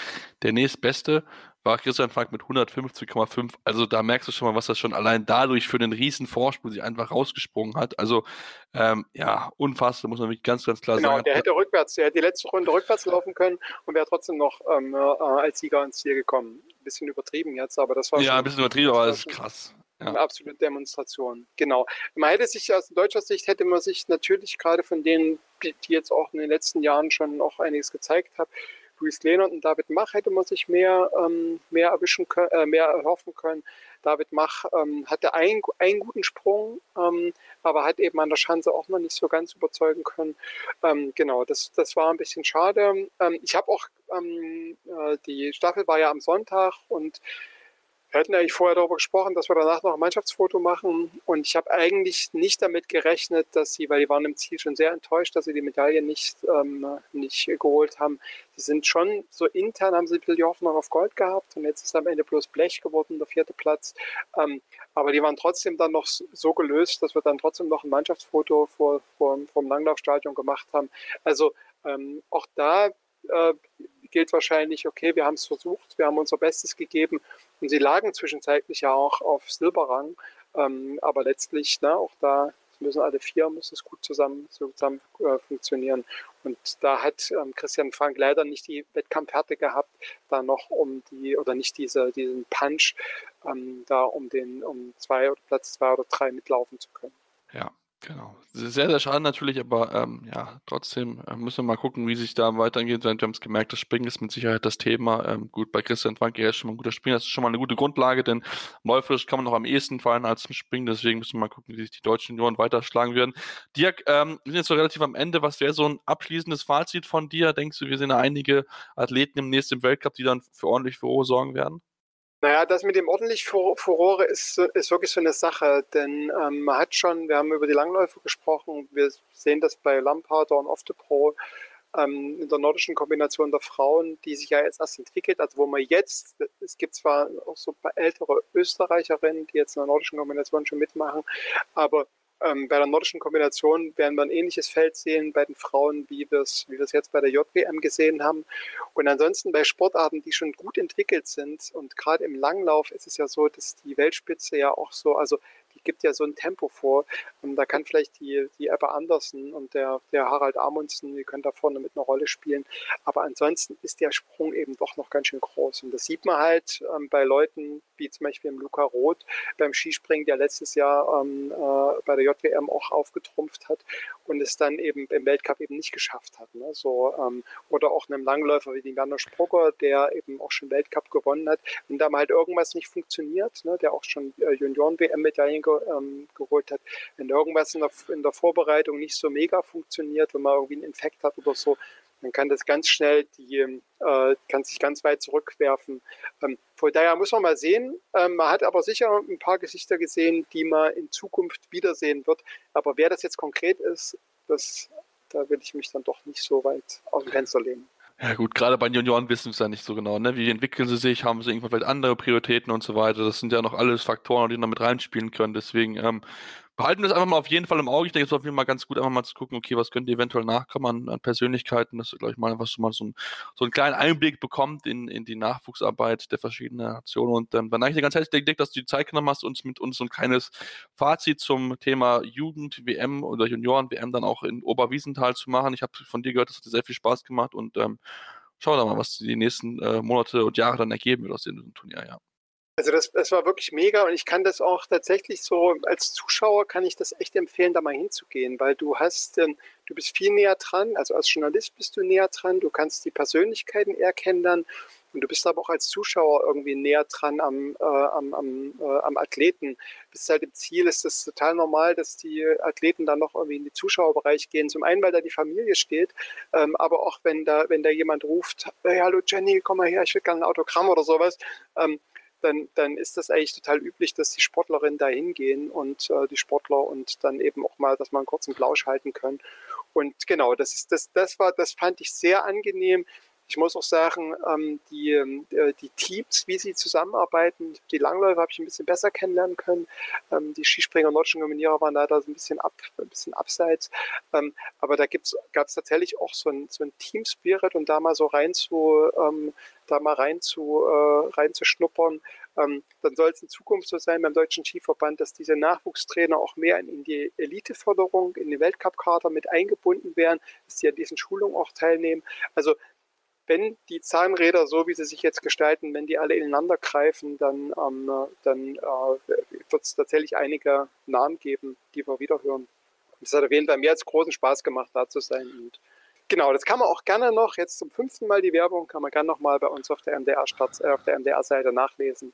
Der nächstbeste war Christian Frank mit 150,5. Also da merkst du schon mal, was das schon allein dadurch für einen riesen Vorsprung sich einfach rausgesprungen hat. Also ähm, ja, unfassbar, muss man wirklich ganz, ganz klar genau, sagen. Genau, der hätte rückwärts, der hätte die letzte Runde rückwärts laufen können und wäre trotzdem noch ähm, äh, als Sieger ins Ziel gekommen. Ein bisschen übertrieben jetzt, aber das war Ja, ein bisschen übertrieben, aber das ist krass. Ja. Eine absolute Demonstration. Genau. Man hätte sich aus deutscher Sicht hätte man sich natürlich gerade von denen, die, jetzt auch in den letzten Jahren schon noch einiges gezeigt haben, Luis Lehnert und David Mach hätte man sich mehr, ähm, mehr erwischen können, äh, mehr erhoffen können. David Mach ähm, hatte einen, einen guten Sprung, ähm, aber hat eben an der Schanze auch noch nicht so ganz überzeugen können. Ähm, genau, das, das war ein bisschen schade. Ähm, ich habe auch, ähm, äh, die Staffel war ja am Sonntag und wir hatten eigentlich vorher darüber gesprochen, dass wir danach noch ein Mannschaftsfoto machen. Und ich habe eigentlich nicht damit gerechnet, dass sie, weil die waren im Ziel schon sehr enttäuscht, dass sie die Medaille nicht, ähm, nicht geholt haben. Sie sind schon so intern, haben sie ein bisschen die Hoffnung auf Gold gehabt. Und jetzt ist am Ende bloß Blech geworden, der vierte Platz. Ähm, aber die waren trotzdem dann noch so gelöst, dass wir dann trotzdem noch ein Mannschaftsfoto vor, vor, vom Langlaufstadion gemacht haben. Also ähm, auch da äh, gilt wahrscheinlich, okay, wir haben es versucht, wir haben unser Bestes gegeben und sie lagen zwischenzeitlich ja auch auf Silberrang, ähm, aber letztlich, ne, auch da müssen alle vier, muss es gut zusammen, zusammen äh, funktionieren. Und da hat ähm, Christian Frank leider nicht die Wettkampfhärte gehabt, da noch um die, oder nicht diese, diesen Punch, ähm, da um den, um zwei oder Platz zwei oder drei mitlaufen zu können. Ja, Genau. Sehr, sehr schade natürlich, aber ähm, ja, trotzdem äh, müssen wir mal gucken, wie sich da weitergeht. Wir haben es gemerkt, das Springen ist mit Sicherheit das Thema. Ähm, gut, bei Christian Franke, ist schon mal ein guter Springer, das ist schon mal eine gute Grundlage, denn läuferisch kann man noch am ehesten fallen als zum Springen, deswegen müssen wir mal gucken, wie sich die deutschen Junioren weiterschlagen werden. Dirk, ähm, wir sind jetzt so relativ am Ende. Was wäre so ein abschließendes Fazit von dir? Denkst du, wir sehen einige Athleten im nächsten Weltcup, die dann für ordentlich Furore sorgen werden? Naja, das mit dem ordentlich Furore ist, ist wirklich so eine Sache, denn ähm, man hat schon, wir haben über die Langläufe gesprochen, wir sehen das bei Lampard und Off the Pro ähm, in der nordischen Kombination der Frauen, die sich ja jetzt erst entwickelt, also wo man jetzt, es gibt zwar auch so ein paar ältere Österreicherinnen, die jetzt in der nordischen Kombination schon mitmachen, aber ähm, bei der nordischen Kombination werden wir ein ähnliches Feld sehen bei den Frauen, wie wir es wie jetzt bei der JWM gesehen haben. Und ansonsten bei Sportarten, die schon gut entwickelt sind und gerade im Langlauf ist es ja so, dass die Weltspitze ja auch so, also die gibt ja so ein Tempo vor. Und da kann vielleicht die, die Ebba Andersen und der, der Harald Amundsen, die können da vorne mit einer Rolle spielen. Aber ansonsten ist der Sprung eben doch noch ganz schön groß. Und das sieht man halt ähm, bei Leuten wie zum Beispiel im Luca Roth beim Skispringen, der letztes Jahr ähm, äh, bei der JWM auch aufgetrumpft hat und es dann eben im Weltcup eben nicht geschafft hat. Ne? So, ähm, oder auch einem Langläufer wie den Werner Sprugger, der eben auch schon Weltcup gewonnen hat. Wenn da mal halt irgendwas nicht funktioniert, ne? der auch schon äh, Junioren-WM-Medaillen ge ähm, geholt hat, wenn irgendwas in der, in der Vorbereitung nicht so mega funktioniert, wenn man irgendwie einen Infekt hat oder so, dann kann das ganz schnell die, äh, kann sich ganz weit zurückwerfen. Ähm, von daher muss man mal sehen. Ähm, man hat aber sicher ein paar Gesichter gesehen, die man in Zukunft wiedersehen wird. Aber wer das jetzt konkret ist, das, da will ich mich dann doch nicht so weit aus dem Fenster lehnen. Ja gut, gerade bei den Junioren wissen wir es ja nicht so genau. Ne? Wie entwickeln sie sich? Haben sie irgendwann vielleicht andere Prioritäten und so weiter? Das sind ja noch alles Faktoren, die da mit reinspielen können. Deswegen ähm, behalten wir das einfach mal auf jeden Fall im Auge. Ich denke, es ist auf jeden Fall ganz gut, einfach mal zu gucken, okay, was könnte eventuell nachkommen an, an Persönlichkeiten, dass, glaube ich, mal einfach schon mal so, ein, so einen kleinen Einblick bekommt in, in die Nachwuchsarbeit der verschiedenen Nationen. Und ähm, dann danke ich dir ganz herzlich, Dick, dass du die Zeit genommen hast, uns mit uns so ein kleines Fazit zum Thema Jugend-WM oder Junioren-WM dann auch in Oberwiesenthal zu machen. Ich habe von dir gehört, das hat dir sehr viel Spaß gemacht und ähm, schauen wir mal, was die nächsten äh, Monate und Jahre dann ergeben wird aus dem Turnier, ja. Also das, das war wirklich mega und ich kann das auch tatsächlich so, als Zuschauer kann ich das echt empfehlen, da mal hinzugehen, weil du hast, ähm, du bist viel näher dran, also als Journalist bist du näher dran, du kannst die Persönlichkeiten eher kennenlernen und du bist aber auch als Zuschauer irgendwie näher dran am, äh, am, am, äh, am Athleten. Bis halt im Ziel ist es total normal, dass die Athleten dann noch irgendwie in den Zuschauerbereich gehen. Zum einen, weil da die Familie steht, ähm, aber auch wenn da, wenn da jemand ruft, hey, hallo Jenny, komm mal her, ich will gerne ein Autogramm oder sowas. Ähm, dann, dann ist das eigentlich total üblich, dass die Sportlerinnen da hingehen und äh, die Sportler und dann eben auch mal, dass man einen kurzen Plausch halten können. Und genau, das ist das, das war, das fand ich sehr angenehm. Ich muss auch sagen, ähm, die, äh, die Teams, wie sie zusammenarbeiten, die Langläufer habe ich ein bisschen besser kennenlernen können. Ähm, die Skispringer nordischen Kombinierer waren leider so ein bisschen, ab, ein bisschen abseits. Ähm, aber da gab es tatsächlich auch so ein, so ein Team-Spirit und da mal so rein zu, ähm, da mal rein zu, äh, reinzuschnuppern. Ähm, dann soll es in Zukunft so sein beim Deutschen Skiverband, dass diese Nachwuchstrainer auch mehr in die Eliteförderung, in den Weltcup-Kader mit eingebunden werden, dass sie an diesen Schulungen auch teilnehmen. Also wenn die Zahnräder, so wie sie sich jetzt gestalten, wenn die alle ineinander greifen, dann, ähm, dann äh, wird es tatsächlich einige Namen geben, die wir wiederhören. Es hat auf jeden Fall mir jetzt großen Spaß gemacht, da zu sein. Und Genau, das kann man auch gerne noch, jetzt zum fünften Mal die Werbung, kann man gerne noch mal bei uns auf der MDR-Seite äh, MDR nachlesen.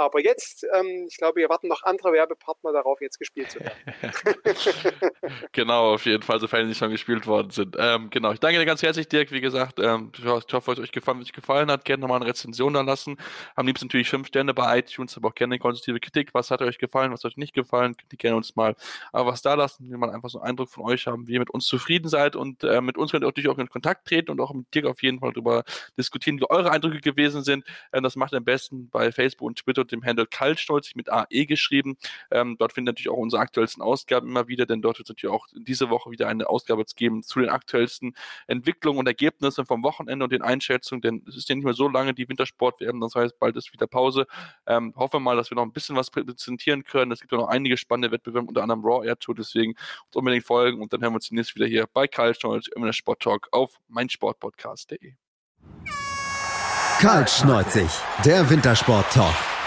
Aber jetzt, ähm, ich glaube, wir warten noch andere Werbepartner darauf, jetzt gespielt zu werden. genau, auf jeden Fall, sofern sie schon gespielt worden sind. Ähm, genau, ich danke dir ganz herzlich, Dirk. Wie gesagt, ähm, ich hoffe, es euch gefallen, euch gefallen hat. Gerne nochmal eine Rezension da lassen. Am liebsten natürlich fünf Sterne bei iTunes, aber auch gerne eine konstruktive Kritik. Was hat euch gefallen, was hat euch nicht gefallen? Ihr gerne uns mal aber was da lassen, wir mal einfach so einen Eindruck von euch haben, wie ihr mit uns zufrieden seid und äh, mit uns könnt ihr natürlich auch in Kontakt treten und auch mit Dirk auf jeden Fall darüber diskutieren, wie eure Eindrücke gewesen sind. Ähm, das macht ihr am besten bei Facebook und Twitter dem Handle Kaltstolz mit AE geschrieben. Ähm, dort findet ihr natürlich auch unsere aktuellsten Ausgaben immer wieder, denn dort wird es natürlich auch diese Woche wieder eine Ausgabe geben zu den aktuellsten Entwicklungen und Ergebnissen vom Wochenende und den Einschätzungen, denn es ist ja nicht mehr so lange die Wintersport werden, das heißt, bald ist wieder Pause. Ähm, hoffe mal, dass wir noch ein bisschen was präsentieren können. Es gibt ja noch einige spannende Wettbewerbe, unter anderem Raw Air Tour, deswegen uns unbedingt folgen und dann hören wir uns demnächst wieder hier bei Kaltstolz im Sport Talk auf meinsportpodcast.de. Kaltschneuzig, der Wintersport Talk